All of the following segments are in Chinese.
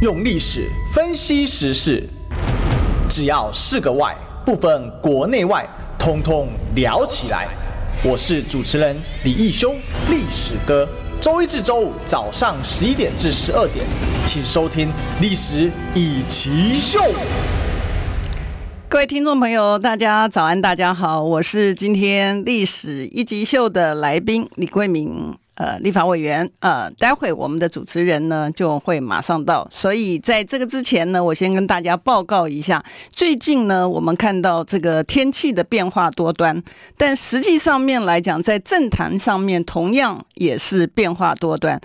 用历史分析时事，只要是个“外”，不分国内外，通通聊起来。我是主持人李义修，历史哥。周一至周五早上十一点至十二点，请收听《历史一起秀》。各位听众朋友，大家早安，大家好，我是今天《历史一集秀》的来宾李贵明。呃，立法委员，呃，待会我们的主持人呢就会马上到，所以在这个之前呢，我先跟大家报告一下，最近呢，我们看到这个天气的变化多端，但实际上面来讲，在政坛上面同样也是变化多端。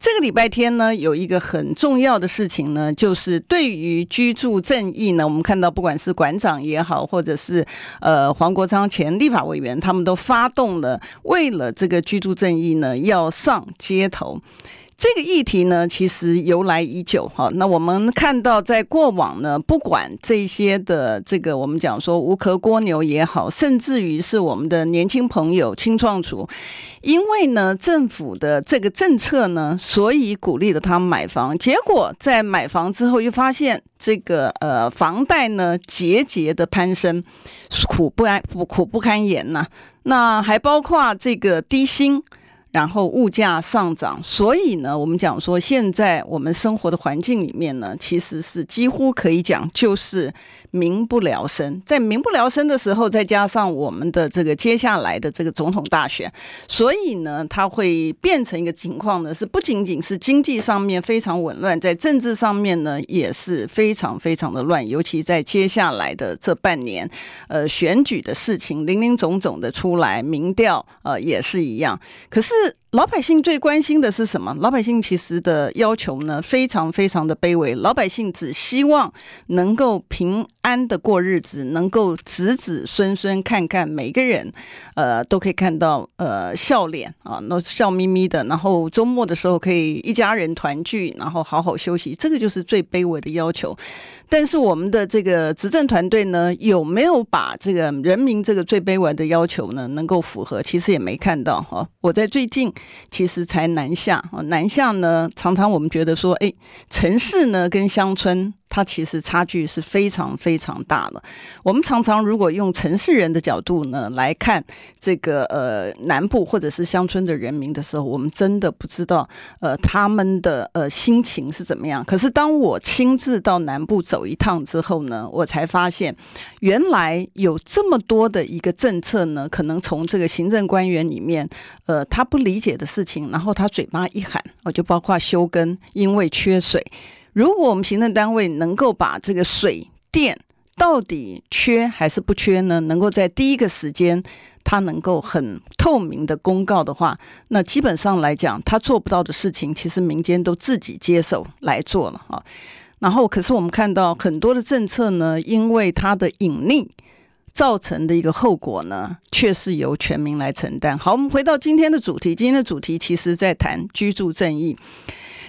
这个礼拜天呢，有一个很重要的事情呢，就是对于居住正义呢，我们看到不管是馆长也好，或者是呃黄国昌前立法委员，他们都发动了，为了这个居住正义呢，要上街头。这个议题呢，其实由来已久哈。那我们看到，在过往呢，不管这些的这个我们讲说无壳蜗牛也好，甚至于是我们的年轻朋友、青创族，因为呢政府的这个政策呢，所以鼓励了他们买房。结果在买房之后，又发现这个呃房贷呢节节的攀升，苦不安苦苦不堪言呐。那还包括这个低薪。然后物价上涨，所以呢，我们讲说，现在我们生活的环境里面呢，其实是几乎可以讲就是。民不聊生，在民不聊生的时候，再加上我们的这个接下来的这个总统大选，所以呢，它会变成一个情况呢，是不仅仅是经济上面非常紊乱，在政治上面呢也是非常非常的乱，尤其在接下来的这半年，呃，选举的事情林林总总的出来，民调呃也是一样。可是えっ?老百姓最关心的是什么？老百姓其实的要求呢，非常非常的卑微，老百姓只希望能够平。安的过日子，能够子子孙孙看看每个人，呃，都可以看到呃笑脸啊，那笑眯眯的，然后周末的时候可以一家人团聚，然后好好休息，这个就是最卑微的要求。但是我们的这个执政团队呢，有没有把这个人民这个最卑微的要求呢，能够符合？其实也没看到哈。我在最近其实才南下，南下呢，常常我们觉得说，哎，城市呢跟乡村。它其实差距是非常非常大的。我们常常如果用城市人的角度呢来看这个呃南部或者是乡村的人民的时候，我们真的不知道呃他们的呃心情是怎么样。可是当我亲自到南部走一趟之后呢，我才发现原来有这么多的一个政策呢，可能从这个行政官员里面呃他不理解的事情，然后他嘴巴一喊，我就包括休耕，因为缺水。如果我们行政单位能够把这个水电到底缺还是不缺呢？能够在第一个时间，他能够很透明的公告的话，那基本上来讲，他做不到的事情，其实民间都自己接手来做了啊。然后，可是我们看到很多的政策呢，因为它的隐匿造成的一个后果呢，却是由全民来承担。好，我们回到今天的主题，今天的主题其实在谈居住正义。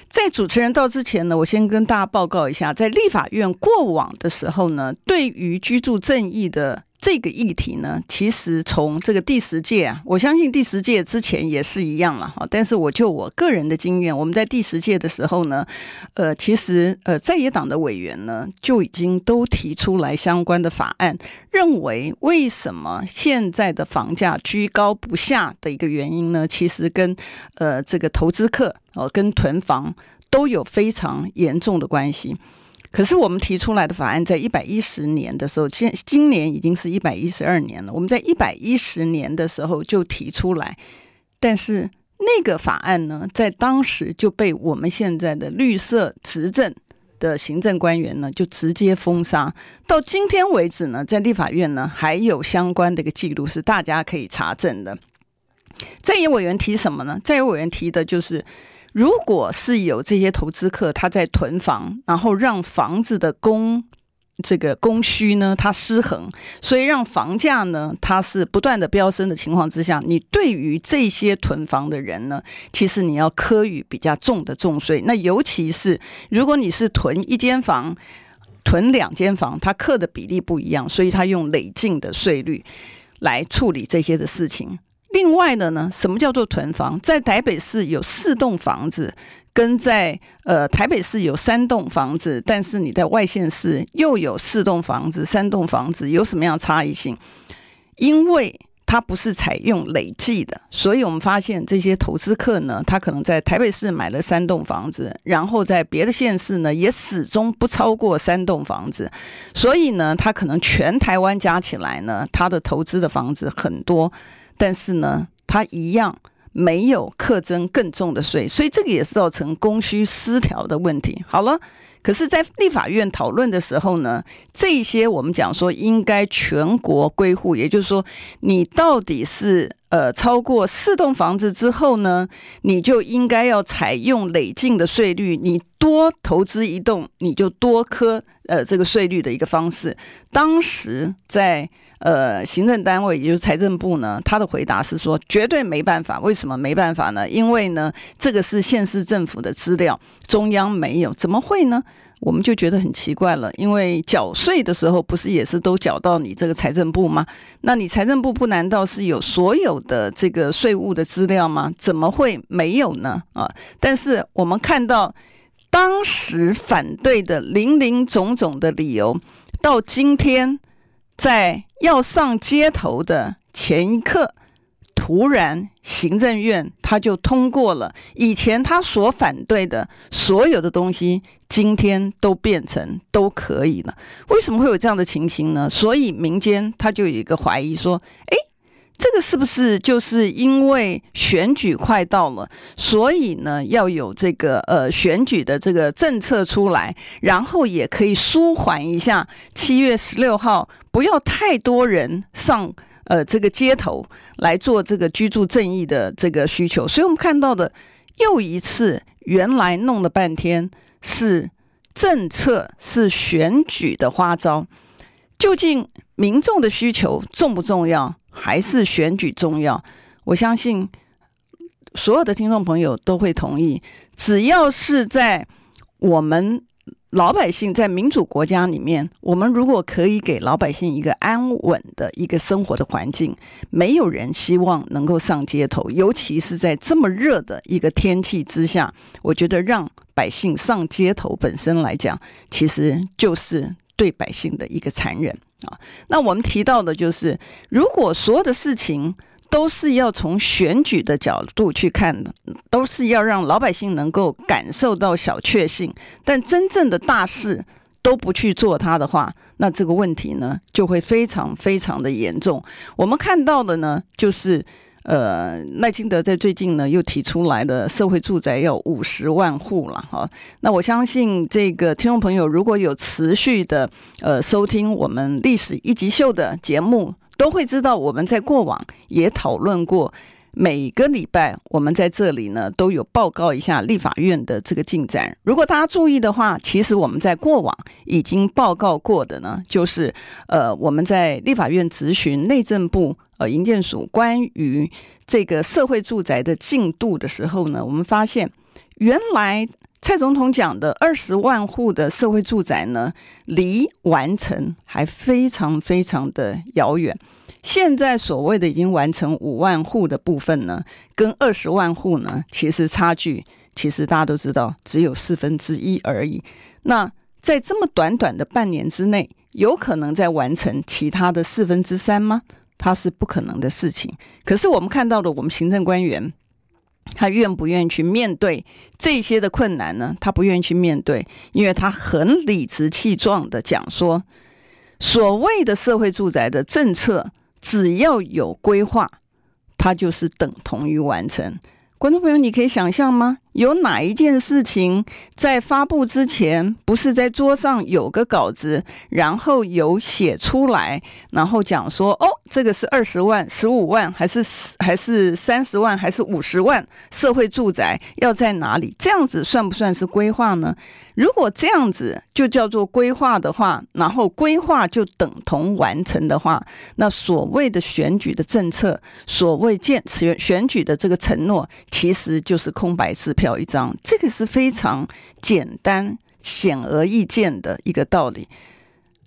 在主持人到之前呢，我先跟大家报告一下，在立法院过往的时候呢，对于居住正义的这个议题呢，其实从这个第十届啊，我相信第十届之前也是一样了哈。但是我就我个人的经验，我们在第十届的时候呢，呃，其实呃在野党的委员呢就已经都提出来相关的法案，认为为什么现在的房价居高不下的一个原因呢，其实跟呃这个投资客。哦，跟囤房都有非常严重的关系。可是我们提出来的法案，在一百一十年的时候，今今年已经是一百一十二年了。我们在一百一十年的时候就提出来，但是那个法案呢，在当时就被我们现在的绿色执政的行政官员呢，就直接封杀。到今天为止呢，在立法院呢，还有相关的一个记录是大家可以查证的。在野委员提什么呢？在野委员提的就是。如果是有这些投资客他在囤房，然后让房子的供这个供需呢，它失衡，所以让房价呢，它是不断的飙升的情况之下，你对于这些囤房的人呢，其实你要课予比较重的重税。那尤其是如果你是囤一间房、囤两间房，它课的比例不一样，所以它用累进的税率来处理这些的事情。另外的呢，什么叫做囤房？在台北市有四栋房子，跟在呃台北市有三栋房子，但是你在外县市又有四栋房子、三栋房子，有什么样的差异性？因为它不是采用累计的，所以我们发现这些投资客呢，他可能在台北市买了三栋房子，然后在别的县市呢也始终不超过三栋房子，所以呢，他可能全台湾加起来呢，他的投资的房子很多，但是呢，它一样没有课征更重的税，所以这个也是造成供需失调的问题。好了。可是，在立法院讨论的时候呢，这些我们讲说应该全国归户，也就是说，你到底是呃超过四栋房子之后呢，你就应该要采用累进的税率，你多投资一栋，你就多科呃这个税率的一个方式。当时在。呃，行政单位也就是财政部呢，他的回答是说绝对没办法。为什么没办法呢？因为呢，这个是县市政府的资料，中央没有，怎么会呢？我们就觉得很奇怪了。因为缴税的时候不是也是都缴到你这个财政部吗？那你财政部不难道是有所有的这个税务的资料吗？怎么会没有呢？啊！但是我们看到当时反对的零零总总的理由，到今天。在要上街头的前一刻，突然行政院他就通过了以前他所反对的所有的东西，今天都变成都可以了。为什么会有这样的情形呢？所以民间他就有一个怀疑说：哎，这个是不是就是因为选举快到了，所以呢要有这个呃选举的这个政策出来，然后也可以舒缓一下七月十六号。不要太多人上呃这个街头来做这个居住正义的这个需求，所以我们看到的又一次，原来弄了半天是政策是选举的花招，究竟民众的需求重不重要，还是选举重要？我相信所有的听众朋友都会同意，只要是在我们。老百姓在民主国家里面，我们如果可以给老百姓一个安稳的一个生活的环境，没有人希望能够上街头，尤其是在这么热的一个天气之下。我觉得让百姓上街头本身来讲，其实就是对百姓的一个残忍啊。那我们提到的就是，如果所有的事情，都是要从选举的角度去看的，都是要让老百姓能够感受到小确幸。但真正的大事都不去做它的话，那这个问题呢就会非常非常的严重。我们看到的呢，就是呃赖清德在最近呢又提出来的社会住宅要五十万户了哈。那我相信这个听众朋友如果有持续的呃收听我们历史一级秀的节目。都会知道，我们在过往也讨论过，每个礼拜我们在这里呢都有报告一下立法院的这个进展。如果大家注意的话，其实我们在过往已经报告过的呢，就是呃我们在立法院质询内政部呃营建署关于这个社会住宅的进度的时候呢，我们发现原来。蔡总统讲的二十万户的社会住宅呢，离完成还非常非常的遥远。现在所谓的已经完成五万户的部分呢，跟二十万户呢，其实差距其实大家都知道，只有四分之一而已。那在这么短短的半年之内，有可能在完成其他的四分之三吗？它是不可能的事情。可是我们看到的，我们行政官员。他愿不愿意去面对这些的困难呢？他不愿意去面对，因为他很理直气壮的讲说，所谓的社会住宅的政策，只要有规划，它就是等同于完成。观众朋友，你可以想象吗？有哪一件事情在发布之前，不是在桌上有个稿子，然后有写出来，然后讲说，哦，这个是二十万、十五万，还是还是三十万，还是五十万？社会住宅要在哪里？这样子算不算是规划呢？如果这样子就叫做规划的话，然后规划就等同完成的话，那所谓的选举的政策，所谓建选选举的这个承诺，其实就是空白支票一张。这个是非常简单、显而易见的一个道理。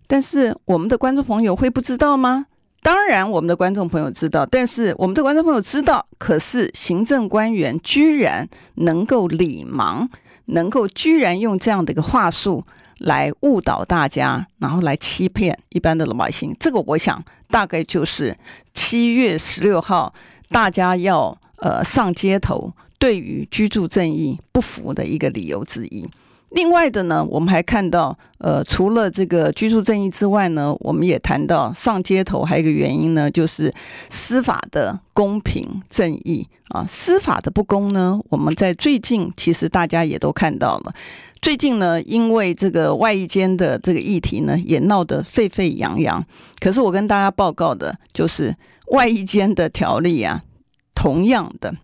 但是我们的观众朋友会不知道吗？当然，我们的观众朋友知道，但是我们的观众朋友知道，可是行政官员居然能够理盲，能够居然用这样的一个话术来误导大家，然后来欺骗一般的老百姓。这个，我想大概就是七月十六号大家要呃上街头，对于居住正义不服的一个理由之一。另外的呢，我们还看到，呃，除了这个居住正义之外呢，我们也谈到上街头还有一个原因呢，就是司法的公平正义啊，司法的不公呢，我们在最近其实大家也都看到了。最近呢，因为这个外役间的这个议题呢，也闹得沸沸扬扬。可是我跟大家报告的就是外役间的条例啊，同样的，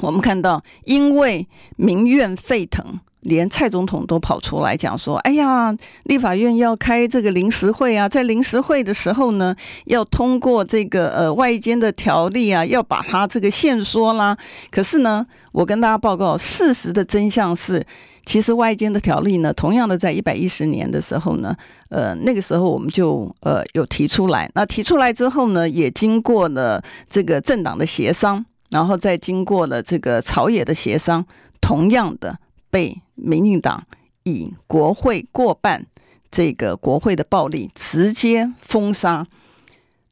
我们看到因为民怨沸腾。连蔡总统都跑出来讲说：“哎呀，立法院要开这个临时会啊，在临时会的时候呢，要通过这个呃外间的条例啊，要把它这个限缩啦。可是呢，我跟大家报告，事实的真相是，其实外间的条例呢，同样的在一百一十年的时候呢，呃，那个时候我们就呃有提出来。那提出来之后呢，也经过了这个政党的协商，然后再经过了这个朝野的协商，同样的。”被民进党以国会过半这个国会的暴力直接封杀。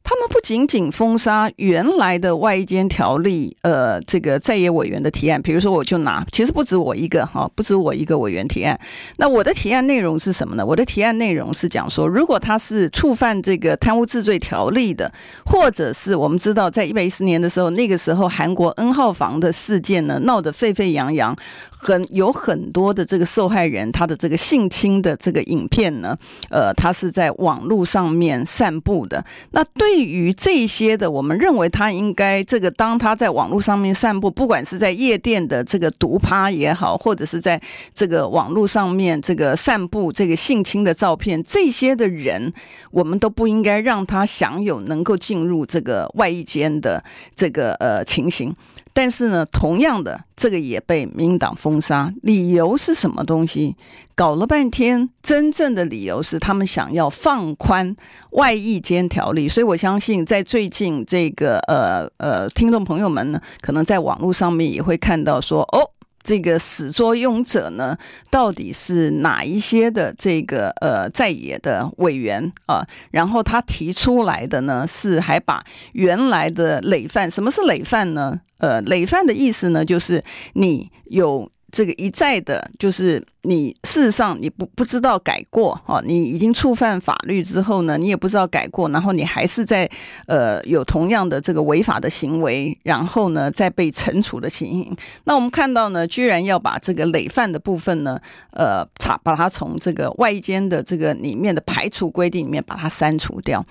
他们不仅仅封杀原来的外间条例，呃，这个在野委员的提案，比如说我就拿，其实不止我一个哈，不止我一个委员提案。那我的提案内容是什么呢？我的提案内容是讲说，如果他是触犯这个贪污治罪条例的，或者是我们知道在一百一十年的时候，那个时候韩国 N 号房的事件呢，闹得沸沸扬扬。很有很多的这个受害人，他的这个性侵的这个影片呢，呃，他是在网络上面散布的。那对对于这些的，我们认为他应该这个，当他在网络上面散布，不管是在夜店的这个毒趴也好，或者是在这个网络上面这个散布这个性侵的照片，这些的人，我们都不应该让他享有能够进入这个外衣间的这个呃情形。但是呢，同样的，这个也被民党封杀，理由是什么东西？搞了半天，真正的理由是他们想要放宽外役间条例。所以我相信，在最近这个呃呃，听众朋友们呢，可能在网络上面也会看到说，哦。这个始作俑者呢，到底是哪一些的这个呃在野的委员啊？然后他提出来的呢，是还把原来的累犯，什么是累犯呢？呃，累犯的意思呢，就是你有。这个一再的，就是你事实上你不不知道改过哈，你已经触犯法律之后呢，你也不知道改过，然后你还是在呃有同样的这个违法的行为，然后呢再被惩处的情形。那我们看到呢，居然要把这个累犯的部分呢，呃，查把它从这个外间的这个里面的排除规定里面把它删除掉。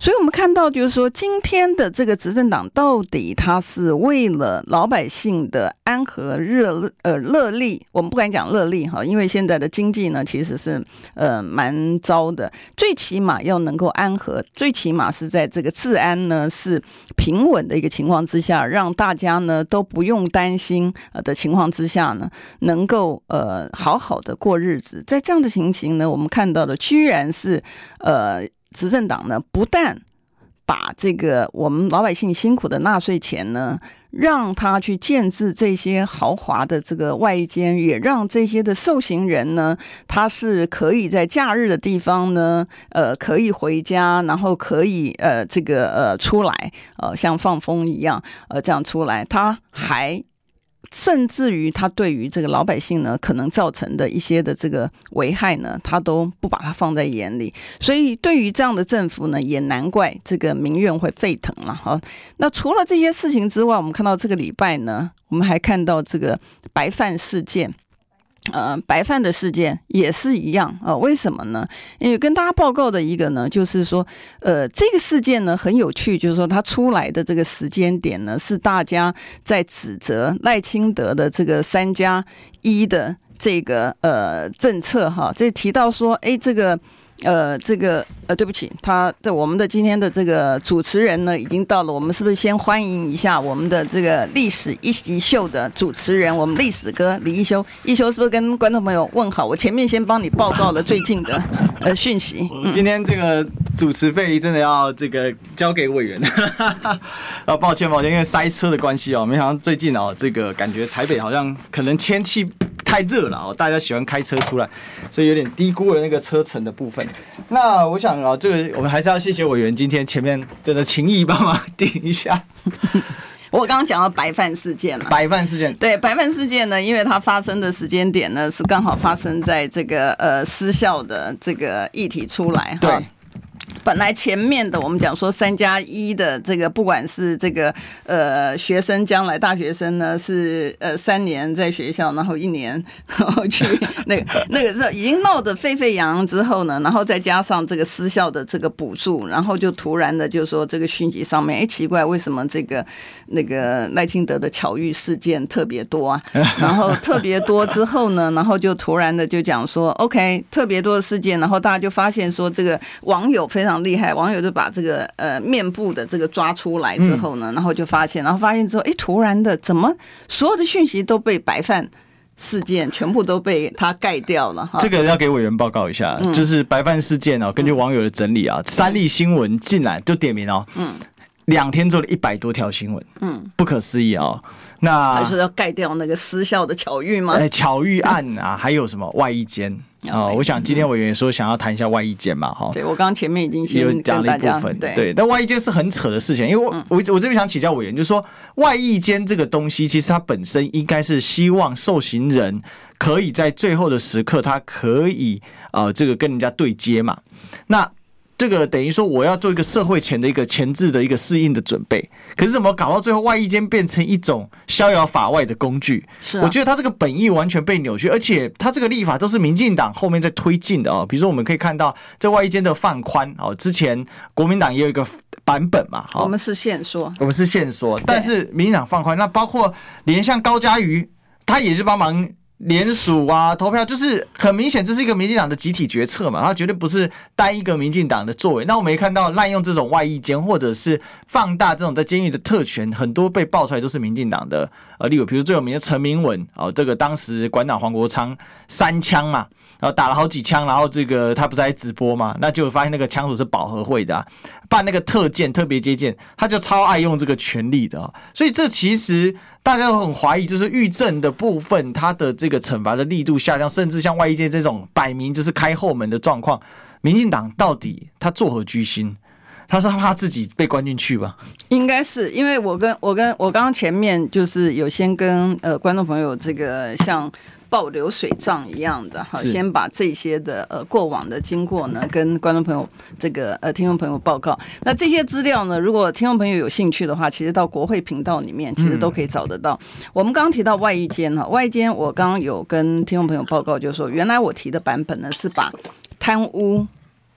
所以我们看到就是说，今天的这个执政党到底他是为了老百姓的安和热呃乐。乐利，我们不敢讲乐利哈，因为现在的经济呢，其实是呃蛮糟的。最起码要能够安和，最起码是在这个治安呢是平稳的一个情况之下，让大家呢都不用担心呃的情况之下呢，能够呃好好的过日子。在这样的情形呢，我们看到的居然是呃执政党呢，不但把这个我们老百姓辛苦的纳税钱呢。让他去建制这些豪华的这个外间，也让这些的受刑人呢，他是可以在假日的地方呢，呃，可以回家，然后可以呃，这个呃出来，呃，像放风一样，呃，这样出来，他还。甚至于他对于这个老百姓呢，可能造成的一些的这个危害呢，他都不把它放在眼里。所以对于这样的政府呢，也难怪这个民怨会沸腾了哈。那除了这些事情之外，我们看到这个礼拜呢，我们还看到这个白饭事件。呃，白饭的事件也是一样啊，呃，为什么呢？因为跟大家报告的一个呢，就是说，呃，这个事件呢很有趣，就是说它出来的这个时间点呢，是大家在指责赖清德的这个三加一的这个呃政策哈，就提到说，哎，这个。呃，这个呃，对不起，他的我们的今天的这个主持人呢，已经到了。我们是不是先欢迎一下我们的这个历史一级秀的主持人，我们历史哥李一修？一修是不是跟观众朋友问好？我前面先帮你报告了最近的呃讯息。今天这个主持费真的要这个交给委员。啊，抱歉抱歉，因为塞车的关系哦，没想到最近哦，这个感觉台北好像可能天气太热了哦，大家喜欢开车出来，所以有点低估了那个车程的部分。那我想啊，这个我们还是要谢谢委员今天前面真的情谊帮忙顶一下。我刚刚讲到白饭事件了，白饭事件对白饭事件呢，因为它发生的时间点呢是刚好发生在这个呃失效的这个议题出来哈。对本来前面的我们讲说三加一的这个，不管是这个呃学生将来大学生呢是呃三年在学校，然后一年然后去 那个那个时候已经闹得沸沸扬扬之后呢，然后再加上这个私校的这个补助，然后就突然的就说这个讯息上面，哎奇怪，为什么这个那个赖清德的巧遇事件特别多啊？然后特别多之后呢，然后就突然的就讲说，OK，特别多的事件，然后大家就发现说这个网友。非常厉害，网友就把这个呃面部的这个抓出来之后呢，然后就发现，然后发现之后，哎，突然的，怎么所有的讯息都被白饭事件全部都被他盖掉了？哈，这个要给委员报告一下，就是白饭事件哦，根据网友的整理啊，三立新闻进来就点名哦，嗯，两天做了一百多条新闻，嗯，不可思议哦。那还是要盖掉那个私校的巧遇吗？哎，巧遇案啊，还有什么外衣间 啊，我想今天委员说想要谈一下外衣间嘛，哈。对，我刚刚前面已经先有讲了一部分，对。对，但外衣间是很扯的事情，因为我我我这边想请教委员，就是说外衣间这个东西，其实它本身应该是希望受刑人可以在最后的时刻，他可以呃这个跟人家对接嘛，那。这个等于说我要做一个社会前的一个前置的一个适应的准备，可是怎么搞到最后外衣间变成一种逍遥法外的工具？是，我觉得他这个本意完全被扭曲，而且他这个立法都是民进党后面在推进的哦。比如说我们可以看到这外衣间的放宽哦，之前国民党也有一个版本嘛，我们是限缩，我们是限缩，但是民进党放宽，那包括连像高嘉瑜，他也是帮忙。联署啊，投票就是很明显，这是一个民进党的集体决策嘛，他绝对不是单一个民进党的作为。那我们也看到滥用这种外役监，或者是放大这种在监狱的特权，很多被爆出来都是民进党的呃例如，比如最有名的陈明文哦，这个当时馆长黄国昌三枪嘛，然后打了好几枪，然后这个他不是在直播嘛，那就发现那个枪手是保和会的，啊，办那个特件特别接见，他就超爱用这个权力的，所以这其实。大家都很怀疑，就是预政的部分，他的这个惩罚的力度下降，甚至像外界这种摆明就是开后门的状况，民进党到底他作何居心？他是怕自己被关进去吧？应该是，因为我跟我跟我刚刚前面就是有先跟呃观众朋友这个像。报流水账一样的好，先把这些的呃过往的经过呢，跟观众朋友这个呃听众朋友报告。那这些资料呢，如果听众朋友有兴趣的话，其实到国会频道里面其实都可以找得到。我们刚刚提到外役监哈，外役监我刚刚有跟听众朋友报告，就是说原来我提的版本呢是把贪污。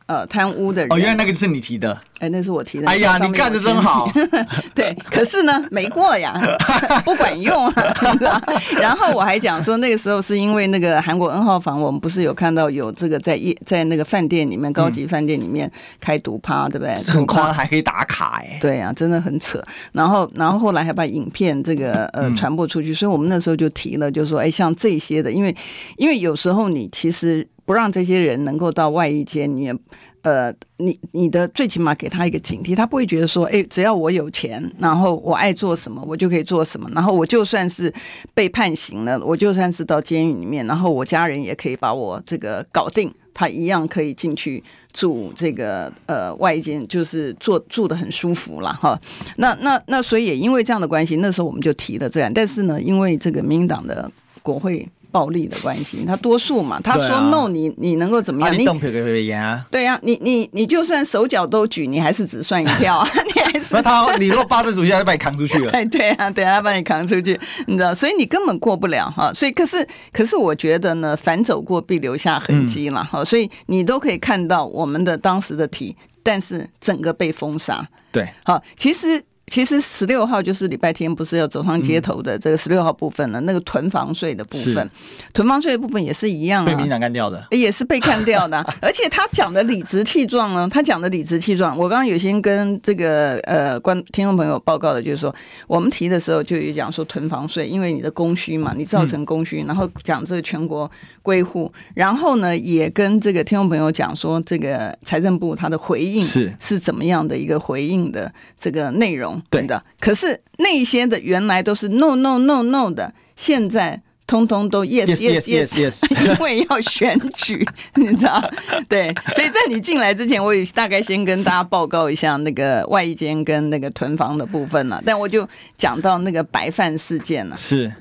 呃，贪污的人哦，原来那个是你提的，哎，那是我提的。哎呀，你干的真好。对，可是呢，没过呀，不管用啊。然后我还讲说，那个时候是因为那个韩国 N 号房，我们不是有看到有这个在夜在那个饭店里面，高级饭店里面开毒趴，对不对？很宽，还可以打卡，哎。对呀，真的很扯。然后，然后后来还把影片这个呃传播出去，所以我们那时候就提了，就是说，哎，像这些的，因为因为有时候你其实。不让这些人能够到外役监里面，呃，你你的最起码给他一个警惕，他不会觉得说，哎，只要我有钱，然后我爱做什么，我就可以做什么，然后我就算是被判刑了，我就算是到监狱里面，然后我家人也可以把我这个搞定，他一样可以进去住这个呃外间，就是住住得很舒服了哈。那那那所以也因为这样的关系，那时候我们就提了这样，但是呢，因为这个民党的国会。暴力的关系，他多数嘛，他说 no，你你能够怎么样？你对呀，你你你就算手脚都举，你还是只算一票啊，你还是。那他，你如果八字主席，他就把你扛出去了。哎，对啊，对啊，他把你扛出去，你知道，所以你根本过不了哈。所以，可是可是，我觉得呢，反走过必留下痕迹了哈。所以你都可以看到我们的当时的题，但是整个被封杀。对，好，其实。其实十六号就是礼拜天，不是要走上街头的这个十六号部分了。嗯、那个囤房税的部分，囤房税的部分也是一样、啊，被民党干掉的，也是被干掉的。而且他讲的理直气壮呢，他讲的理直气壮。我刚刚有先跟这个呃观听众朋友报告的，就是说我们提的时候就有讲说囤房税，因为你的供需嘛，你造成供需，然后讲这个全国归户，然后呢也跟这个听众朋友讲说这个财政部他的回应是是怎么样的一个回应的这个内容。对。的，可是那些的原来都是 no no no no 的，现在通通都 yes yes yes yes，因为要选举，你知道？对，所以在你进来之前，我也大概先跟大家报告一下那个外衣间跟那个囤房的部分了。但我就讲到那个白饭事件了，是。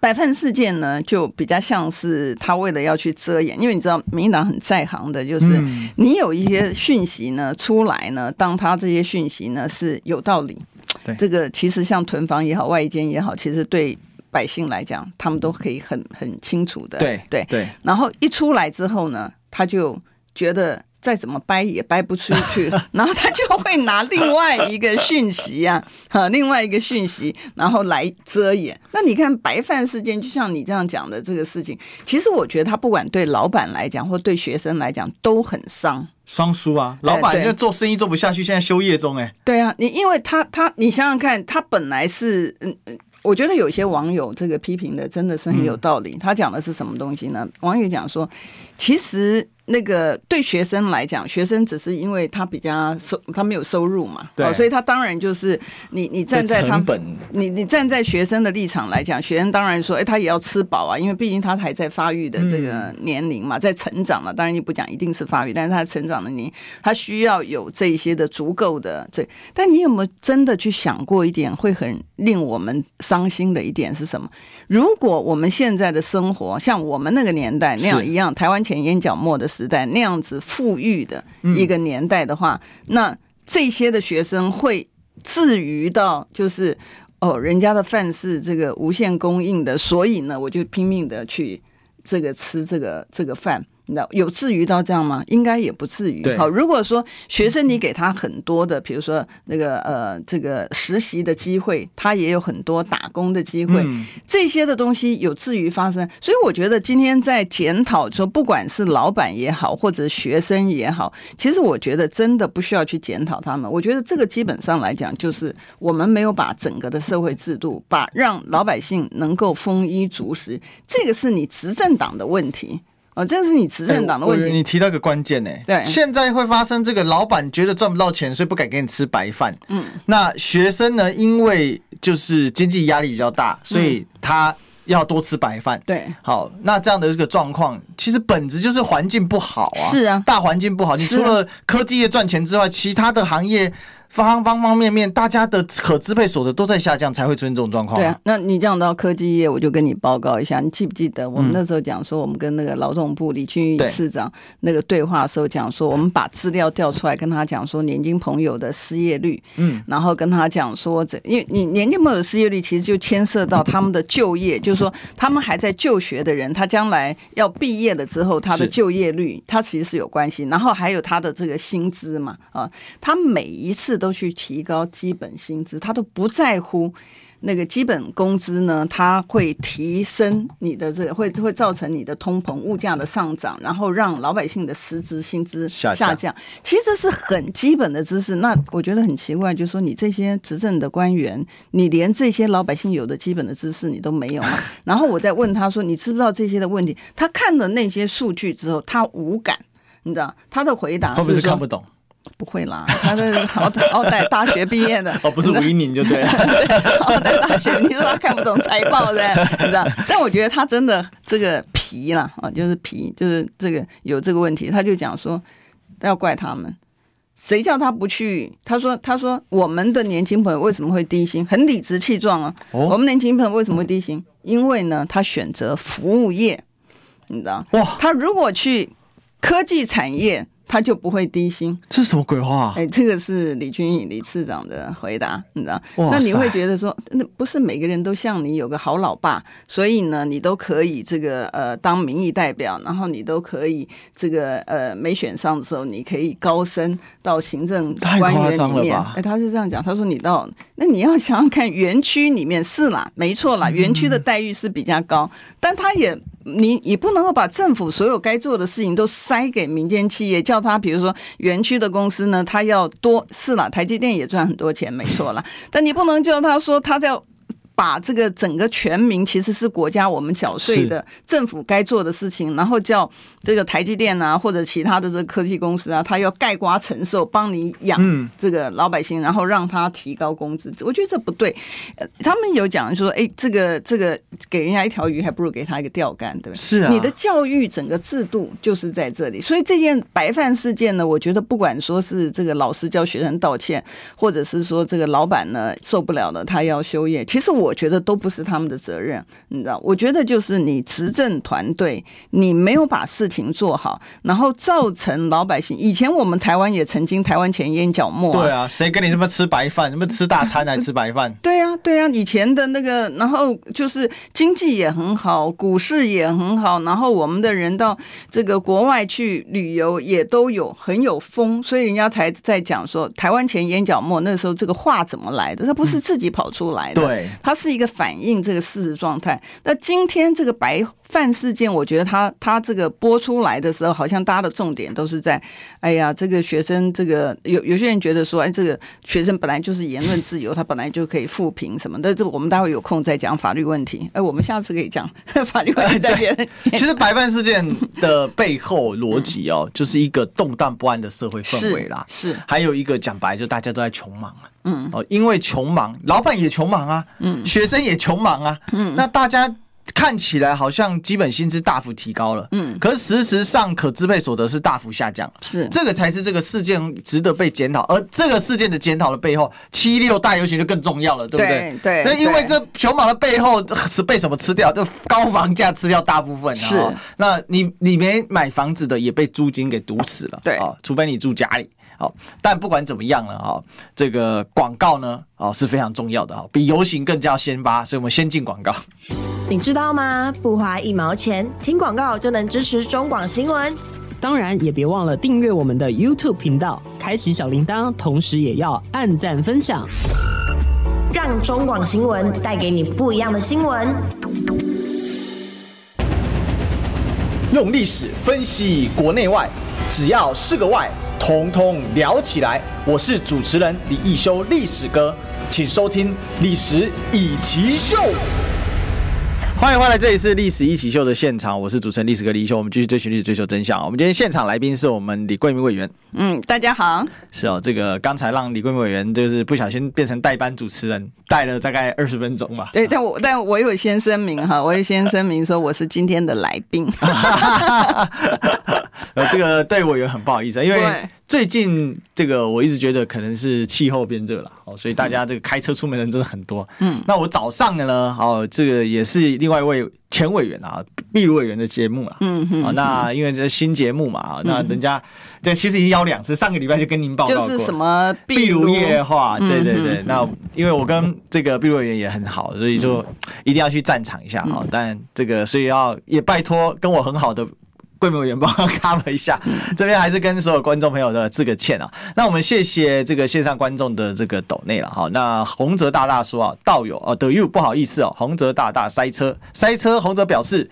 白饭事件呢，就比较像是他为了要去遮掩，因为你知道民进党很在行的，就是你有一些讯息呢出来呢，当他这些讯息呢是有道理，对这个其实像囤房也好，外间也好，其实对百姓来讲，他们都可以很很清楚的，对对对。然后一出来之后呢，他就觉得。再怎么掰也掰不出去，然后他就会拿另外一个讯息啊，哈，另外一个讯息，然后来遮掩。那你看白饭事件，就像你这样讲的这个事情，其实我觉得他不管对老板来讲，或对学生来讲，都很伤，双输啊。老板就做生意做不下去，现在休业中，哎，对啊，你因为他他，你想想看，他本来是嗯嗯，我觉得有些网友这个批评的真的是很有道理。他讲的是什么东西呢？网友讲说，其实。那个对学生来讲，学生只是因为他比较收，他没有收入嘛，对，所以他当然就是你你站在他本，你你站在学生的立场来讲，学生当然说，哎，他也要吃饱啊，因为毕竟他还在发育的这个年龄嘛，在成长嘛，当然你不讲一定是发育，但是他成长的年龄，他需要有这些的足够的这，但你有没有真的去想过一点，会很令我们伤心的一点是什么？如果我们现在的生活像我们那个年代那样一样，台湾前眼角膜的时代那样子富裕的一个年代的话，嗯、那这些的学生会至于到就是哦，人家的饭是这个无限供应的，所以呢，我就拼命的去这个吃这个这个饭。那有至于到这样吗？应该也不至于。好，如果说学生你给他很多的，比如说那个呃这个实习的机会，他也有很多打工的机会，嗯、这些的东西有至于发生。所以我觉得今天在检讨说，不管是老板也好，或者学生也好，其实我觉得真的不需要去检讨他们。我觉得这个基本上来讲，就是我们没有把整个的社会制度，把让老百姓能够丰衣足食，这个是你执政党的问题。哦，这是你慈善党的问题。欸、你提到一个关键呢，对，现在会发生这个，老板觉得赚不到钱，所以不敢给你吃白饭。嗯，那学生呢，因为就是经济压力比较大，所以他要多吃白饭。对、嗯，好，那这样的一个状况，其实本质就是环境不好啊。是啊，大环境不好，你除了科技业赚钱之外，其他的行业。方方方面面，大家的可支配所得都在下降，才会出现这种状况。对啊，那你讲到科技业，我就跟你报告一下，你记不记得我们那时候讲说，我们跟那个劳动部李俊毅次长那个对话的时候讲说，我们把资料调出来，跟他讲说年轻朋友的失业率，嗯，然后跟他讲说，这因为你年轻朋友的失业率其实就牵涉到他们的就业，就是说他们还在就学的人，他将来要毕业了之后，他的就业率，他其实是有关系。然后还有他的这个薪资嘛，啊，他每一次。都去提高基本薪资，他都不在乎那个基本工资呢，他会提升你的这个，会会造成你的通膨物价的上涨，然后让老百姓的实质薪资下降。下降其实是很基本的知识。那我觉得很奇怪，就是说你这些执政的官员，你连这些老百姓有的基本的知识你都没有吗？然后我再问他说，你知不知道这些的问题？他看了那些数据之后，他无感，你知道他的回答是说，会不会是看不懂？不会啦，他是好歹好歹大学毕业的 哦，不是吴怡宁就对了，好歹大学，你说他看不懂财报的，你知道？但我觉得他真的这个皮啦啊，就是皮，就是这个有这个问题，他就讲说要怪他们，谁叫他不去？他说他说我们的年轻朋友为什么会低薪？很理直气壮啊，哦、我们年轻朋友为什么会低薪？因为呢，他选择服务业，你知道？哇，他如果去科技产业。他就不会低薪。这是什么鬼话？哎，这个是李君颖李次长的回答，你知道？那你会觉得说，那不是每个人都像你有个好老爸，所以呢，你都可以这个呃当民意代表，然后你都可以这个呃没选上的时候，你可以高升到行政官员里面。哎，他是这样讲，他说你到那你要想想看，园区里面是啦，没错啦，园区的待遇是比较高，嗯、但他也。你你不能够把政府所有该做的事情都塞给民间企业，叫他比如说园区的公司呢，他要多是了，台积电也赚很多钱，没错了，但你不能叫他说他要。把这个整个全民其实是国家我们缴税的政府该做的事情，然后叫这个台积电啊或者其他的这个科技公司啊，他要盖瓜承受，帮你养这个老百姓，然后让他提高工资。我觉得这不对。他们有讲说，哎，这个这个给人家一条鱼，还不如给他一个钓竿，对吧？是啊。你的教育整个制度就是在这里，所以这件白饭事件呢，我觉得不管说是这个老师叫学生道歉，或者是说这个老板呢受不了了，他要休业，其实我。我觉得都不是他们的责任，你知道？我觉得就是你执政团队，你没有把事情做好，然后造成老百姓。以前我们台湾也曾经台湾前烟角末啊。对啊，谁跟你这么吃白饭？什 么吃大餐来吃白饭？对啊，对啊，以前的那个，然后就是经济也很好，股市也很好，然后我们的人到这个国外去旅游也都有很有风，所以人家才在讲说台湾前烟角末。那时候这个话怎么来的？他不是自己跑出来的，嗯、对，他。是一个反映这个事实状态。那今天这个白饭事件，我觉得他他这个播出来的时候，好像大家的重点都是在，哎呀，这个学生，这个有有些人觉得说，哎，这个学生本来就是言论自由，他本来就可以复评什么的。这我们待会有空再讲法律问题。哎，我们下次可以讲法律问题在别人。其实白饭事件的背后逻辑哦，就是一个动荡不安的社会氛围啦。是，是还有一个讲白，就大家都在穷忙啊。嗯，哦，因为穷忙，老板也穷忙啊。嗯。学生也穷忙啊，嗯，那大家看起来好像基本薪资大幅提高了，嗯，可是事实上可支配所得是大幅下降，是这个才是这个事件值得被检讨，而这个事件的检讨的背后，七六大游行就更重要了，对不对？对，那因为这穷忙的背后是被什么吃掉？就高房价吃掉大部分，是，那你你没买房子的也被租金给堵死了，对啊，除非你住家里。好，但不管怎么样了哈，这个广告呢，哦是非常重要的哈，比游行更加先发，所以我们先进广告。你知道吗？不花一毛钱，听广告就能支持中广新闻。当然也别忘了订阅我们的 YouTube 频道，开启小铃铛，同时也要按赞分享，让中广新闻带给你不一样的新闻。用历史分析国内外，只要是个“外”。统统聊起来，我是主持人李一修，历史哥，请收听《历史易起秀》。欢迎回来，这里是《历史一起秀》的现场，我是主持人历史哥李一修，我们继续追寻历史，追求真相。我们今天现场来宾是我们李桂明委员。嗯，大家好。是哦，这个刚才让李桂明委员就是不小心变成代班主持人，带了大概二十分钟吧。对，但我但我有先声明哈，我有先声明说我是今天的来宾。呃，这个对我也很不好意思，因为最近这个我一直觉得可能是气候变热了，哦，所以大家这个开车出门的人真的很多。嗯，那我早上的呢，哦，这个也是另外一位前委员啊，秘鲁委员的节目了。嗯嗯。那因为这新节目嘛，那人家对其实已经邀两次，上个礼拜就跟您报告过。就是什么秘鲁夜话？对对对。那因为我跟这个秘鲁委员也很好，所以就一定要去战场一下哈。但这个所以要也拜托跟我很好的。会没有人帮他们一下，这边还是跟所有观众朋友的致个歉啊。那我们谢谢这个线上观众的这个抖内了哈。那洪泽大大说啊，道友啊，德 you 不好意思哦，洪泽大大塞车塞车，洪泽表示。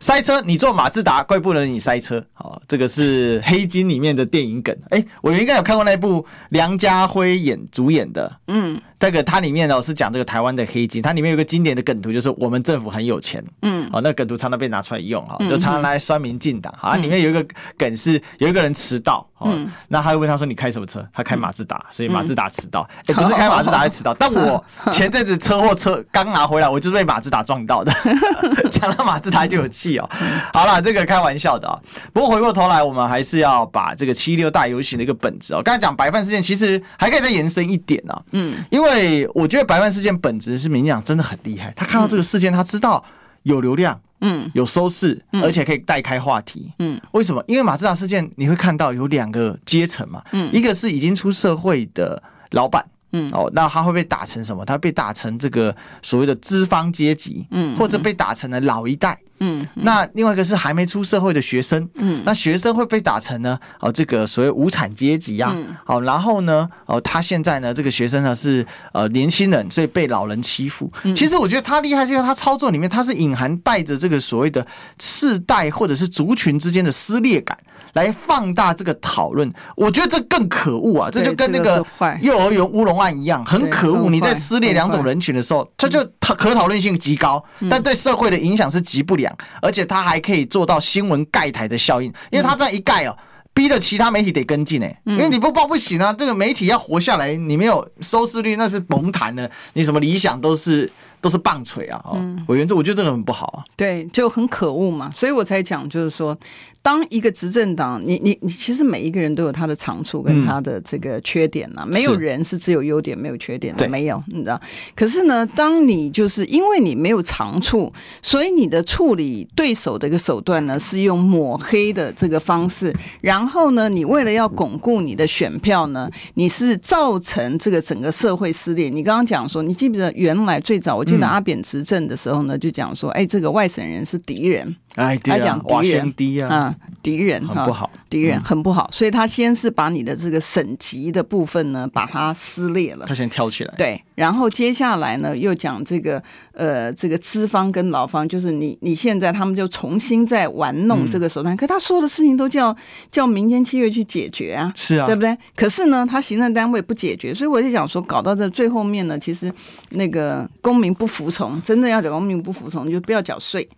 塞车，你坐马自达，怪不得你塞车。好，这个是《黑金》里面的电影梗。哎、欸，我应该有看过那部梁家辉演主演的。嗯，这个它里面呢是讲这个台湾的黑金，它里面有个经典的梗图，就是我们政府很有钱。嗯，哦，那梗图常常被拿出来用哈，就常常来酸民进党。好，里面有一个梗是有一个人迟到。嗯，那他会问他说：“你开什么车？”他开马自达，所以马自达迟到。哎，不是开马自达迟到，但我前阵子车祸车刚拿回来，我就是被马自达撞到的。讲到马自达就有气哦。好了，这个开玩笑的啊。不过回过头来，我们还是要把这个七六大游行的一个本质哦。刚才讲白饭事件，其实还可以再延伸一点啊。嗯，因为我觉得白饭事件本质是民进党真的很厉害，他看到这个事件，他知道。有流量，嗯，有收视，嗯而且可以带开话题。嗯，为什么？因为马自达事件，你会看到有两个阶层嘛，嗯一个是已经出社会的老板。嗯哦，那他会被打成什么？他被打成这个所谓的资方阶级，嗯或者被打成了老一代。嗯那另外一个是还没出社会的学生，嗯那学生会被打成呢？哦，这个所谓无产阶级啊。嗯好，然后呢，哦，他现在呢，这个学生呢是呃年轻人，所以被老人欺负。嗯其实我觉得他厉害，就是他操作里面他是隐含带着这个所谓的世代或者是族群之间的撕裂感。来放大这个讨论，我觉得这更可恶啊！这就跟那个幼儿园乌龙案一样，很可恶。你在撕裂两种人群的时候，它就讨可讨论性极高，但对社会的影响是极不良，而且它还可以做到新闻盖台的效应，因为它这样一盖哦，逼得其他媒体得跟进哎，因为你不报不行啊！这个媒体要活下来，你没有收视率那是甭谈了，你什么理想都是。都是棒槌啊！哦，委员这我觉得这个很不好啊。对，就很可恶嘛，所以我才讲，就是说，当一个执政党，你你你，其实每一个人都有他的长处跟他的这个缺点呐、啊，没有人是只有优点没有缺点的，没有，你知道。可是呢，当你就是因为你没有长处，所以你的处理对手的一个手段呢，是用抹黑的这个方式，然后呢，你为了要巩固你的选票呢，你是造成这个整个社会撕裂。你刚刚讲说，你记不记得原来最早我记得阿扁执政的时候呢，就讲说，哎，这个外省人是敌人。哎，对啊，讲敌人低啊，啊，敌人很不好，敌人很不好，所以他先是把你的这个省级的部分呢，把它撕裂了，他先挑起来，对，然后接下来呢，又讲这个呃，这个资方跟劳方，就是你你现在他们就重新在玩弄这个手段，嗯、可他说的事情都叫叫民间企业去解决啊，是啊，对不对？可是呢，他行政单位不解决，所以我就想说，搞到这最后面呢，其实那个公民不服从，真的要讲公民不服从，你就不要缴税。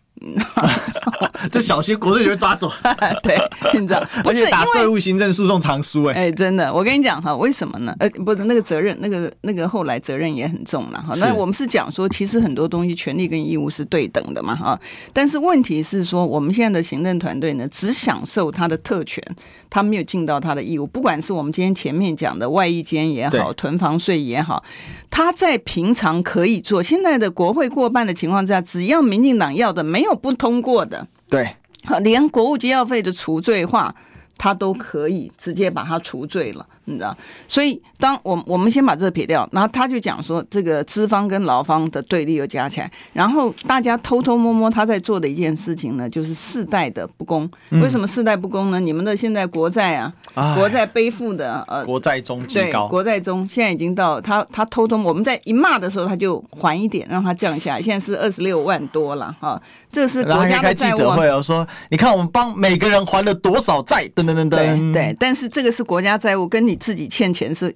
这小心国税局会抓走。对，你知道，而且打税务行政诉讼常输哎。哎，真的，我跟你讲哈，为什么呢？呃，不是那个责任，那个那个后来责任也很重了哈。那我们是讲说，其实很多东西权利跟义务是对等的嘛哈。但是问题是说，我们现在的行政团队呢，只享受他的特权，他没有尽到他的义务。不管是我们今天前面讲的外役监也好，囤房税也好，他在平常可以做。现在的国会过半的情况之下，只要民进党要的没有不通过的，对，连国务机要费的除罪化，他都可以直接把它除罪了，你知道？所以，当我我们先把这个撇掉，然后他就讲说，这个资方跟劳方的对立又加起来，然后大家偷偷摸摸他在做的一件事情呢，就是世代的不公。为什么世代不公呢？你们的现在国债啊，国债背负的呃，国债中极高，国债中现在已经到他他偷偷我们在一骂的时候，他就还一点，让他降下来，现在是二十六万多了哈。这是国家的债务。开记者会哦，说你看我们帮每个人还了多少债，等等等等。对对，但是这个是国家债务，跟你自己欠钱是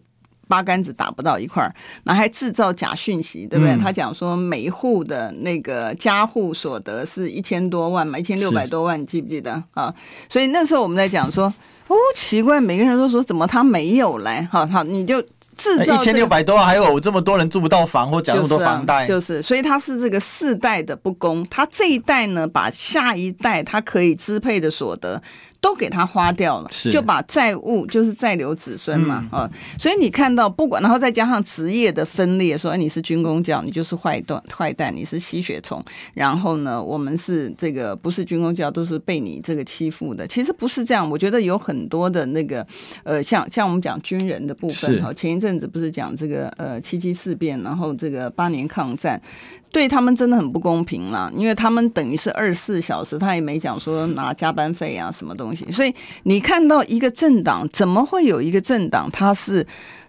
八竿子打不到一块儿，然后还制造假讯息，对不对？嗯、他讲说每一户的那个家户所得是一千多万嘛，一千六百多万，你记不记得啊？所以那时候我们在讲说，哦，奇怪，每个人都说怎么他没有嘞？好好，你就。制造一千六百多万，还有这么多人住不到房，或缴那么多房贷，就是，所以他是这个世代的不公。他这一代呢，把下一代他可以支配的所得都给他花掉了，就把债务就是再留子孙嘛啊。所以你看到不管，然后再加上职业的分裂，说你是军工教，你就是坏蛋坏蛋，你是吸血虫。然后呢，我们是这个不是军工教，都是被你这个欺负的。其实不是这样，我觉得有很多的那个呃，像像我们讲军人的部分哈，前一。阵子不是讲这个呃七七事变，然后这个八年抗战，对他们真的很不公平啦，因为他们等于是二十四小时，他也没讲说拿加班费啊什么东西，所以你看到一个政党，怎么会有一个政党，他是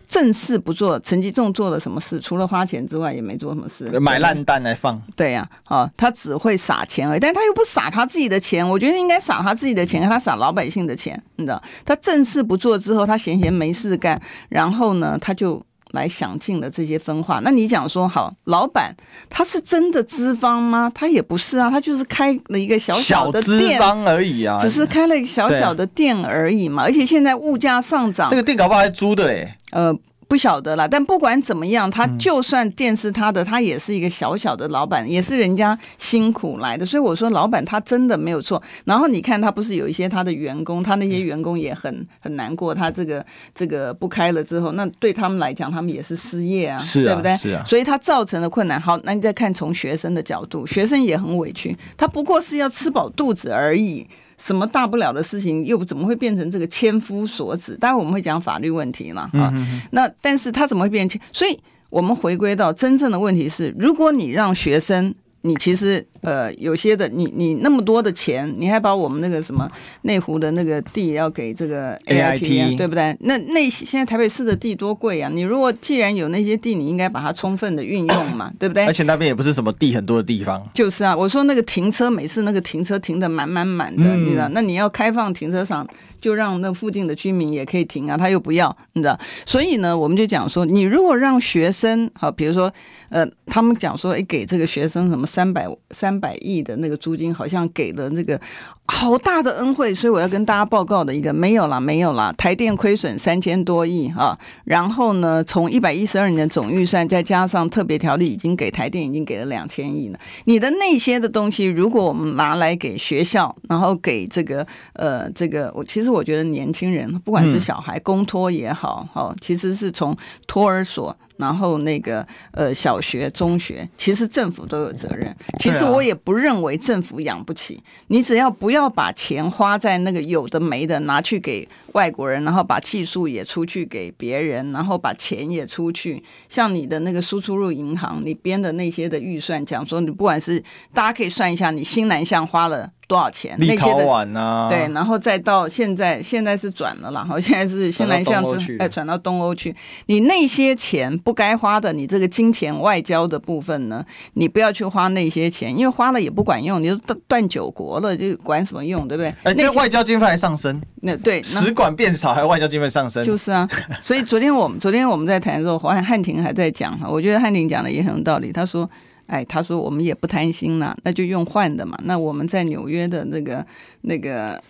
正事不做，陈吉仲做了什么事？除了花钱之外，也没做什么事，买烂蛋来放。对呀、啊，哦，他只会撒钱而已，但他又不撒他自己的钱，我觉得应该撒他自己的钱，他撒老百姓的钱，你知道？他正事不做之后，他闲闲没事干，然后呢，他就来想尽了这些分化。那你讲说好，老板他是真的资方吗？他也不是啊，他就是开了一个小小的店小资方而已啊，只是开了一个小小的店而已嘛。而且现在物价上涨，那个店搞不好还租的嘞。呃。不晓得啦，但不管怎么样，他就算店是他的，他也是一个小小的老板，也是人家辛苦来的。所以我说，老板他真的没有错。然后你看，他不是有一些他的员工，他那些员工也很很难过。他这个这个不开了之后，那对他们来讲，他们也是失业啊，是啊，对不对？是啊。所以他造成的困难。好，那你再看从学生的角度，学生也很委屈，他不过是要吃饱肚子而已。什么大不了的事情，又怎么会变成这个千夫所指？待会我们会讲法律问题了啊。那但是他怎么会变成？所以我们回归到真正的问题是：如果你让学生。你其实呃有些的你你那么多的钱，你还把我们那个什么内湖的那个地要给这个 AIT，啊，AIT 对不对？那那现在台北市的地多贵啊！你如果既然有那些地，你应该把它充分的运用嘛，对不对？而且那边也不是什么地很多的地方。就是啊，我说那个停车，每次那个停车停的满满满的，嗯、你知道？那你要开放停车场，就让那附近的居民也可以停啊，他又不要，你知道？所以呢，我们就讲说，你如果让学生好，比如说。呃，他们讲说，哎，给这个学生什么三百三百亿的那个租金，好像给了那个好大的恩惠，所以我要跟大家报告的一个没有啦，没有啦，台电亏损三千多亿啊，然后呢，从一百一十二年的总预算再加上特别条例，已经给台电已经给了两千亿了。你的那些的东西，如果我们拿来给学校，然后给这个呃这个，我其实我觉得年轻人，不管是小孩公托也好，哦，其实是从托儿所。然后那个呃小学、中学，其实政府都有责任。其实我也不认为政府养不起，你只要不要把钱花在那个有的没的，拿去给外国人，然后把技术也出去给别人，然后把钱也出去。像你的那个输出入银行，你编的那些的预算，讲说你不管是大家可以算一下，你新南向花了。多少钱？立陶宛那些的对，然后再到现在，现在是转了啦，然后 现在是新南向之哎转到东欧去。你那些钱不该花的，你这个金钱外交的部分呢，你不要去花那些钱，因为花了也不管用，你就断断九国了，就管什么用，对不对？哎，这外交经费还上升，那对使馆变少，还有外交经费上升，就是啊。所以昨天我们昨天我们在谈的时候，汉汉庭还在讲哈，我觉得汉庭讲的也很有道理，他说。哎，他说我们也不贪心了，那就用换的嘛。那我们在纽约的那个、那个、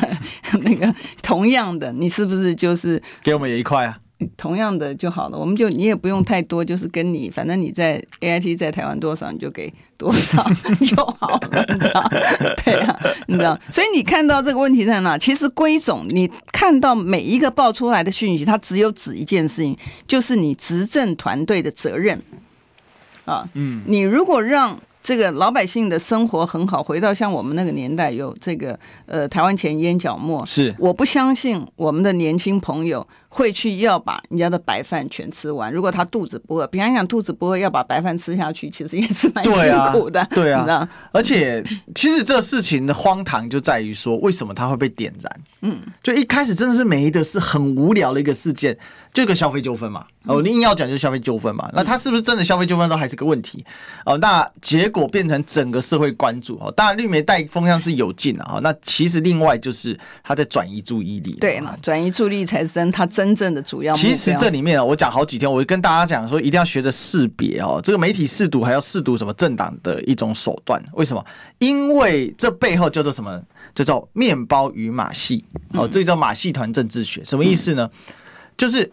那个同样的，你是不是就是给我们也一块啊？同样的就好了，我们就你也不用太多，就是跟你反正你在 AIT 在台湾多少，你就给多少 就好了，你知道？对啊，你知道？所以你看到这个问题在哪？其实归总，你看到每一个爆出来的讯息，它只有指一件事情，就是你执政团队的责任。啊，嗯，你如果让这个老百姓的生活很好，回到像我们那个年代有这个呃台湾前烟角末，是。我不相信我们的年轻朋友会去要把人家的白饭全吃完。如果他肚子不饿，比方讲肚子不饿要把白饭吃下去，其实也是蛮辛苦的，对啊，对啊。而且其实这个事情的荒唐就在于说，为什么他会被点燃？嗯，就一开始真的是没的是很无聊的一个事件。这个消费纠纷嘛，哦，你硬要讲就是消费纠纷嘛，那他是不是真的消费纠纷都还是个问题哦？那结果变成整个社会关注哦，当然绿媒带风向是有劲啊，那其实另外就是他在转移注意力，对嘛，转移注意力才是真他真正的主要目标。其实这里面啊，我讲好几天，我跟大家讲说，一定要学着识别哦，这个媒体试读还要试读什么政党的一种手段？为什么？因为这背后叫做什么？叫做面包与马戏哦，这个叫马戏团政治学，什么意思呢？就是。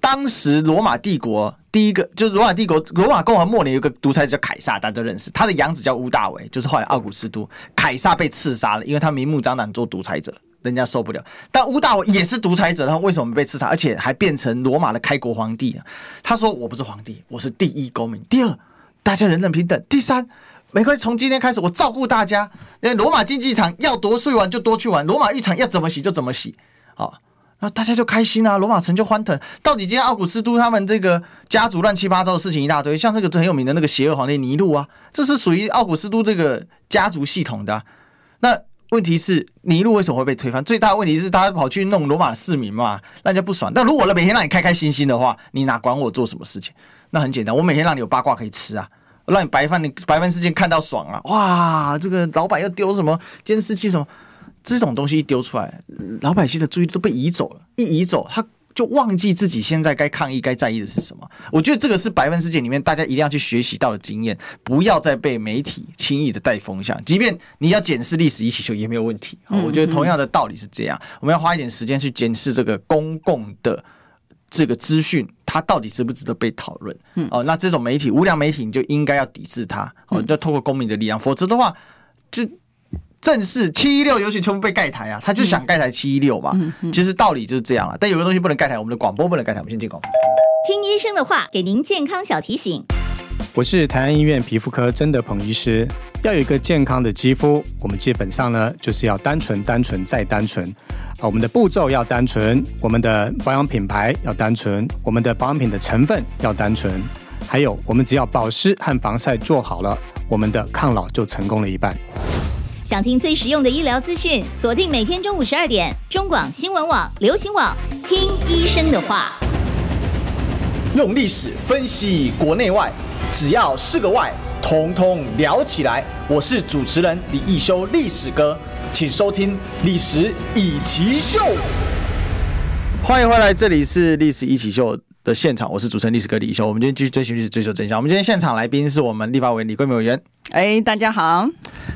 当时罗马帝国第一个就是罗马帝国，罗马共和末年有个独裁者叫凯撒，大家都认识。他的养子叫屋大维，就是后来奥古斯都。凯撒被刺杀了，因为他明目张胆做独裁者，人家受不了。但屋大维也是独裁者，他为什么被刺杀？而且还变成罗马的开国皇帝啊？他说：“我不是皇帝，我是第一公民。第二，大家人人平等。第三，没关系，从今天开始我照顾大家。那罗马竞技场要多去玩就多去玩，罗马浴场要怎么洗就怎么洗。”好。那大家就开心啊，罗马城就欢腾。到底今天奥古斯都他们这个家族乱七八糟的事情一大堆，像这个很有名的那个邪恶皇帝尼禄啊，这是属于奥古斯都这个家族系统的。那问题是尼禄为什么会被推翻？最大的问题是他跑去弄罗马市民嘛，让人家不爽。但如果我每天让你开开心心的话，你哪管我做什么事情？那很简单，我每天让你有八卦可以吃啊，让你白饭你白饭事件看到爽啊，哇，这个老板要丢什么监视器什么。这种东西一丢出来，老百姓的注意力都被移走了。一移走，他就忘记自己现在该抗议、该在意的是什么。我觉得这个是百分世界里面大家一定要去学习到的经验，不要再被媒体轻易的带风向。即便你要检视历史一起修也没有问题。我觉得同样的道理是这样，我们要花一点时间去检视这个公共的这个资讯它到底值不值得被讨论？嗯，哦，那这种媒体无良媒体，你就应该要抵制它，哦，就透过公民的力量，否则的话，就正是七一六游行全部被盖台啊，他就想盖台七一六嘛。其实道理就是这样啊，但有个东西不能盖台，我们的广播不能盖台，我们先进广播。听医生的话，给您健康小提醒。我是台安医院皮肤科曾德鹏医师。要有一个健康的肌肤，我们基本上呢就是要单纯、单纯再单纯。啊，我们的步骤要单纯，我们的保养品牌要单纯，我们的保养品的成分要单纯，还有我们只要保湿和防晒做好了，我们的抗老就成功了一半。想听最实用的医疗资讯，锁定每天中午十二点，中广新闻网、流行网，听医生的话。用历史分析国内外，只要是个“外”，统统聊起来。我是主持人李易修，历史哥，请收听《历史易起秀》。欢迎回来，这里是《历史一起秀》的现场，我是主持人历史哥李易修。我们今天继续追寻历史，追求真相。我们今天现场来宾是我们立法委员李桂美委员。哎，大家好。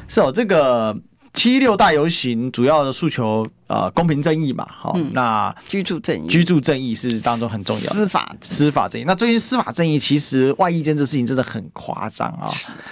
是哦，这个。七六大游行主要的诉求，呃，公平正义嘛，好，嗯、那居住正义，居住正义是当中很重要的。司法司法正义，那最近司法正义其实外役监这事情真的很夸张啊。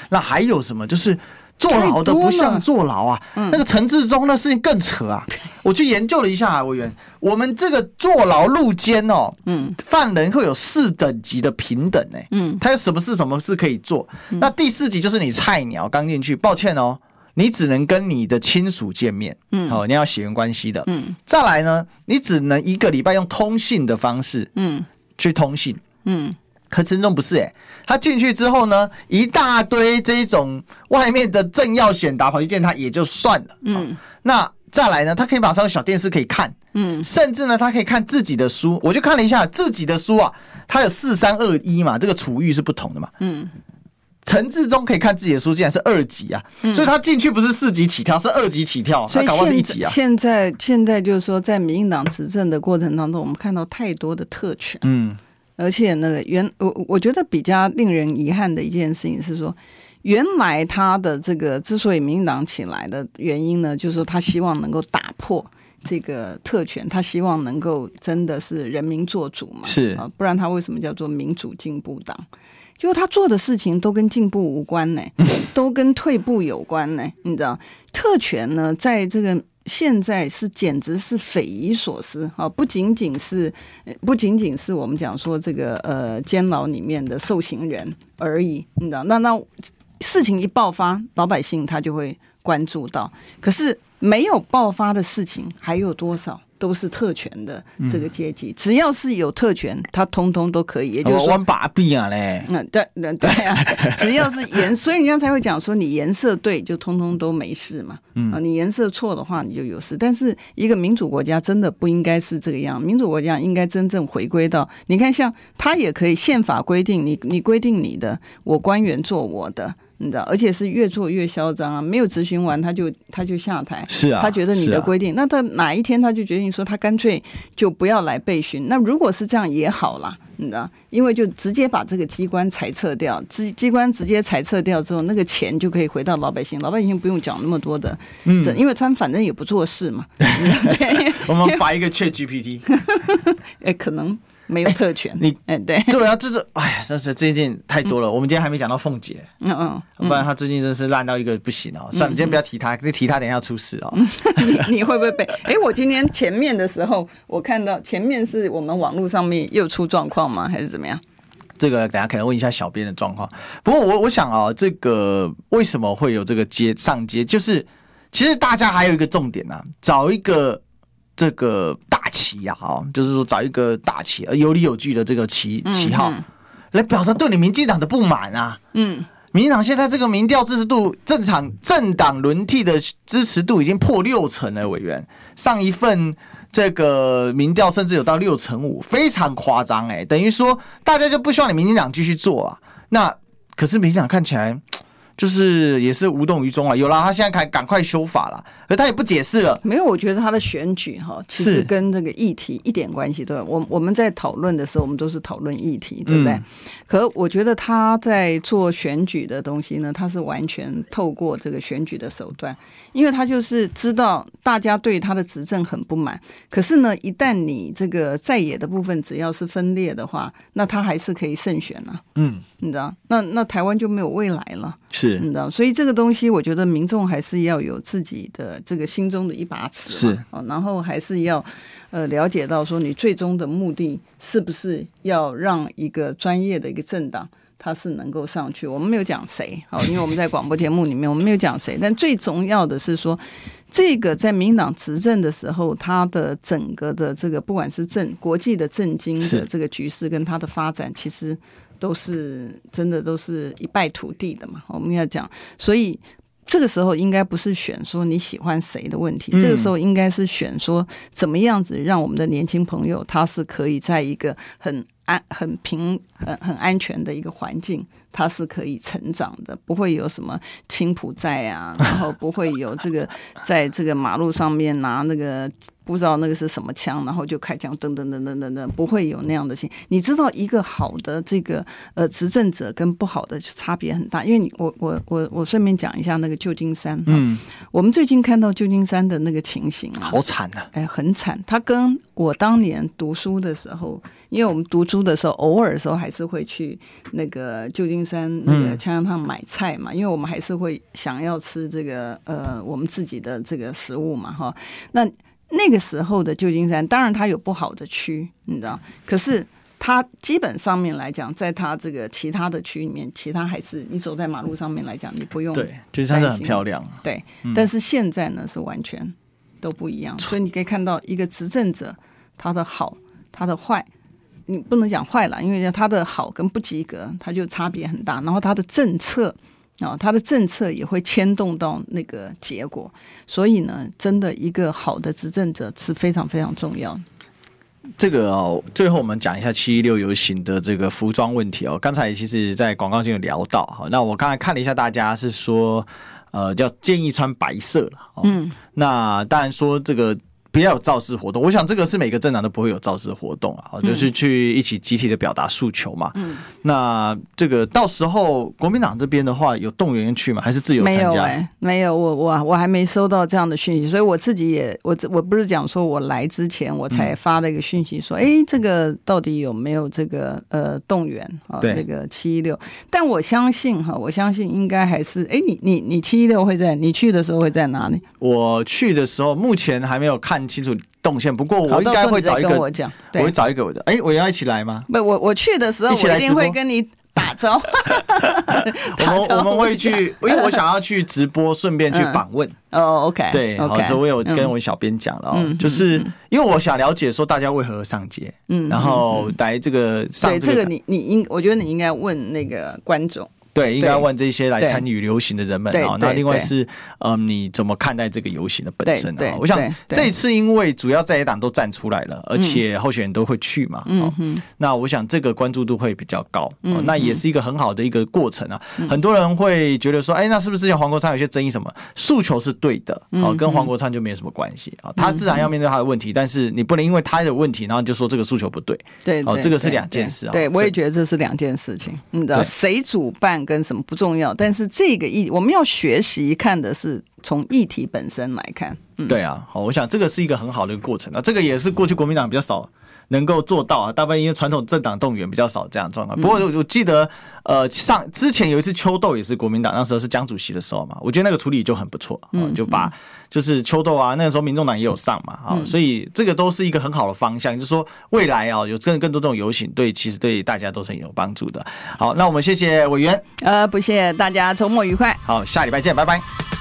那还有什么？就是坐牢的不像坐牢啊。那个陈志忠那事情更扯啊。我去研究了一下啊，委员，我们这个坐牢入监哦，嗯，犯人会有四等级的平等呢。嗯，他有什么事什么事可以做？那第四级就是你菜鸟刚进去，抱歉哦。你只能跟你的亲属见面，嗯，好，你要血缘关系的，嗯，再来呢，你只能一个礼拜用通信的方式，嗯，去通信，嗯，可陈忠不是哎、欸，他进去之后呢，一大堆这种外面的政要选达跑去见他也就算了，嗯，那再来呢，他可以马上有小电视可以看，嗯，甚至呢，他可以看自己的书，我就看了一下自己的书啊，他有四三二一嘛，这个处遇是不同的嘛，嗯。陈志忠可以看自己的书，竟然是二级啊！嗯、所以他进去不是四级起跳，是二级起跳，他搞不好是一级啊。现在现在就是说，在民进党执政的过程当中，我们看到太多的特权，嗯，而且那个原我我觉得比较令人遗憾的一件事情是说，原来他的这个之所以民进党起来的原因呢，就是说他希望能够打破这个特权，他希望能够真的是人民做主嘛，是啊，不然他为什么叫做民主进步党？就他做的事情都跟进步无关呢，都跟退步有关呢。你知道，特权呢，在这个现在是简直是匪夷所思啊！不仅仅是不仅仅是我们讲说这个呃监牢里面的受刑人而已，你知道，那那事情一爆发，老百姓他就会关注到。可是没有爆发的事情还有多少？都是特权的这个阶级，只要是有特权，他通通都可以。也就是说，玩把柄啊嘞。嗯，对，对啊，只要是颜，所以人家才会讲说，你颜色对，就通通都没事嘛。嗯，啊你颜色错的话，你就有事。但是一个民主国家真的不应该是这个样，民主国家应该真正回归到，你看，像他也可以宪法规定你，你规定你的，我官员做我的。你知道，而且是越做越嚣张啊！没有执行完，他就他就下台。是啊，他觉得你的规定，啊、那他哪一天他就决定说，他干脆就不要来备询。那如果是这样也好啦，你知道，因为就直接把这个机关裁撤掉，机机关直接裁撤掉之后，那个钱就可以回到老百姓，老百姓不用缴那么多的。嗯，因为他们反正也不做事嘛。对，我们发一个 ChatGPT，哎，可能。没有特权，你哎对对啊，就是哎呀，真是最近太多了。嗯、我们今天还没讲到凤姐，嗯嗯，不然她最近真是烂到一个不行哦。嗯、算了，你今天不要提她，你提她等一下要出事哦。你你会不会被？哎，我今天前面的时候，我看到前面是我们网络上面又出状况吗？还是怎么样？这个等下可能问一下小编的状况。不过我我想啊，这个为什么会有这个街上街？就是其实大家还有一个重点啊，找一个。这个大旗呀，哈，就是说找一个大旗，而有理有据的这个旗旗号，来表达对你民进党的不满啊。嗯，民进党现在这个民调支持度，正常政党轮替的支持度已经破六成了。委员上一份这个民调甚至有到六成五，非常夸张哎。等于说大家就不希望你民进党继续做啊。那可是民进党看起来。就是也是无动于衷啊。有了，他现在赶赶快修法了，可他也不解释了。没有，我觉得他的选举哈，其实跟这个议题一点关系都没有。我我们在讨论的时候，我们都是讨论议题，对不对？嗯、可我觉得他在做选举的东西呢，他是完全透过这个选举的手段。因为他就是知道大家对他的执政很不满，可是呢，一旦你这个在野的部分只要是分裂的话，那他还是可以胜选啊。嗯，你知道，那那台湾就没有未来了。是，你知道，所以这个东西，我觉得民众还是要有自己的这个心中的一把尺。是啊，然后还是要呃了解到说，你最终的目的是不是要让一个专业的一个政党。他是能够上去，我们没有讲谁，好，因为我们在广播节目里面我们没有讲谁，但最重要的是说，这个在民党执政的时候，它的整个的这个不管是政国际的政经的这个局势跟它的发展，其实都是真的都是一败涂地的嘛。我们要讲，所以这个时候应该不是选说你喜欢谁的问题，这个时候应该是选说怎么样子让我们的年轻朋友他是可以在一个很。安很平很很安全的一个环境，他是可以成长的，不会有什么青浦债啊，然后不会有这个在这个马路上面拿那个。不知道那个是什么枪，然后就开枪，噔噔噔噔噔噔，不会有那样的情。你知道一个好的这个呃执政者跟不好的差别很大，因为你我我我我顺便讲一下那个旧金山，嗯，我们最近看到旧金山的那个情形啊，好惨啊，哎，很惨。他跟我当年读书的时候，因为我们读书的时候，偶尔的时候还是会去那个旧金山那个枪枪买菜嘛，因为我们还是会想要吃这个呃我们自己的这个食物嘛，哈，那。那个时候的旧金山，当然它有不好的区，你知道，可是它基本上面来讲，在它这个其他的区里面，其他还是你走在马路上面来讲，你不用对，旧金山是很漂亮，对。但是现在呢，是完全都不一样，所以你可以看到一个执政者他的好，他的坏，你不能讲坏了，因为他的好跟不及格，他就差别很大。然后他的政策。啊，他的政策也会牵动到那个结果，所以呢，真的一个好的执政者是非常非常重要。这个哦，最后我们讲一下七一六游行的这个服装问题哦。刚才其实，在广告间有聊到哈，那我刚才看了一下，大家是说，呃，叫建议穿白色了。嗯，那当然说这个。不要有造势活动，我想这个是每个政党都不会有造势活动啊，嗯、就是去一起集体的表达诉求嘛。嗯，那这个到时候国民党这边的话有动员去吗？还是自由参加？没有、欸，没有，我我我还没收到这样的讯息，所以我自己也我我不是讲说我来之前我才发了一个讯息说，哎、嗯欸，这个到底有没有这个呃动员啊？这个七一六，但我相信哈，我相信应该还是哎、欸，你你你七一六会在你去的时候会在哪里？我去的时候目前还没有看。清楚动线，不过我应该会找一个，我讲，我会找一个我的。哎，我要一起来吗？不，我我去的时候，我一定会跟你打招呼。我们我们会去，因为我想要去直播，顺便去访问。哦，OK，对，好，所以我有跟我小编讲了，就是因为我想了解说大家为何上街，嗯，然后来这个上这个，你你应，我觉得你应该问那个观众。对，应该问这些来参与游行的人们啊。那另外是，嗯，你怎么看待这个游行的本身啊？我想这一次因为主要在野党都站出来了，而且候选人都会去嘛。嗯，那我想这个关注度会比较高。嗯，那也是一个很好的一个过程啊。很多人会觉得说，哎，那是不是之前黄国昌有些争议什么？诉求是对的，哦，跟黄国昌就没有什么关系啊。他自然要面对他的问题，但是你不能因为他的问题，然后就说这个诉求不对。对，哦，这个是两件事啊。对，我也觉得这是两件事情。你知道谁主办？跟什么不重要，但是这个议我们要学习看的是从议题本身来看。嗯，对啊，好，我想这个是一个很好的一个过程啊，这个也是过去国民党比较少能够做到啊，大部分因为传统政党动员比较少这样状况。不过我记得，呃，上之前有一次秋豆也是国民党，那时候是江主席的时候嘛，我觉得那个处理就很不错，嗯，就把就是秋豆啊，那个时候民众党也有上嘛，啊，所以这个都是一个很好的方向，就是说未来啊有更更多这种游行，对，其实对大家都是很有帮助的。好，那我们谢谢委员，呃，不谢大家，周末愉快，好，下礼拜见，拜拜。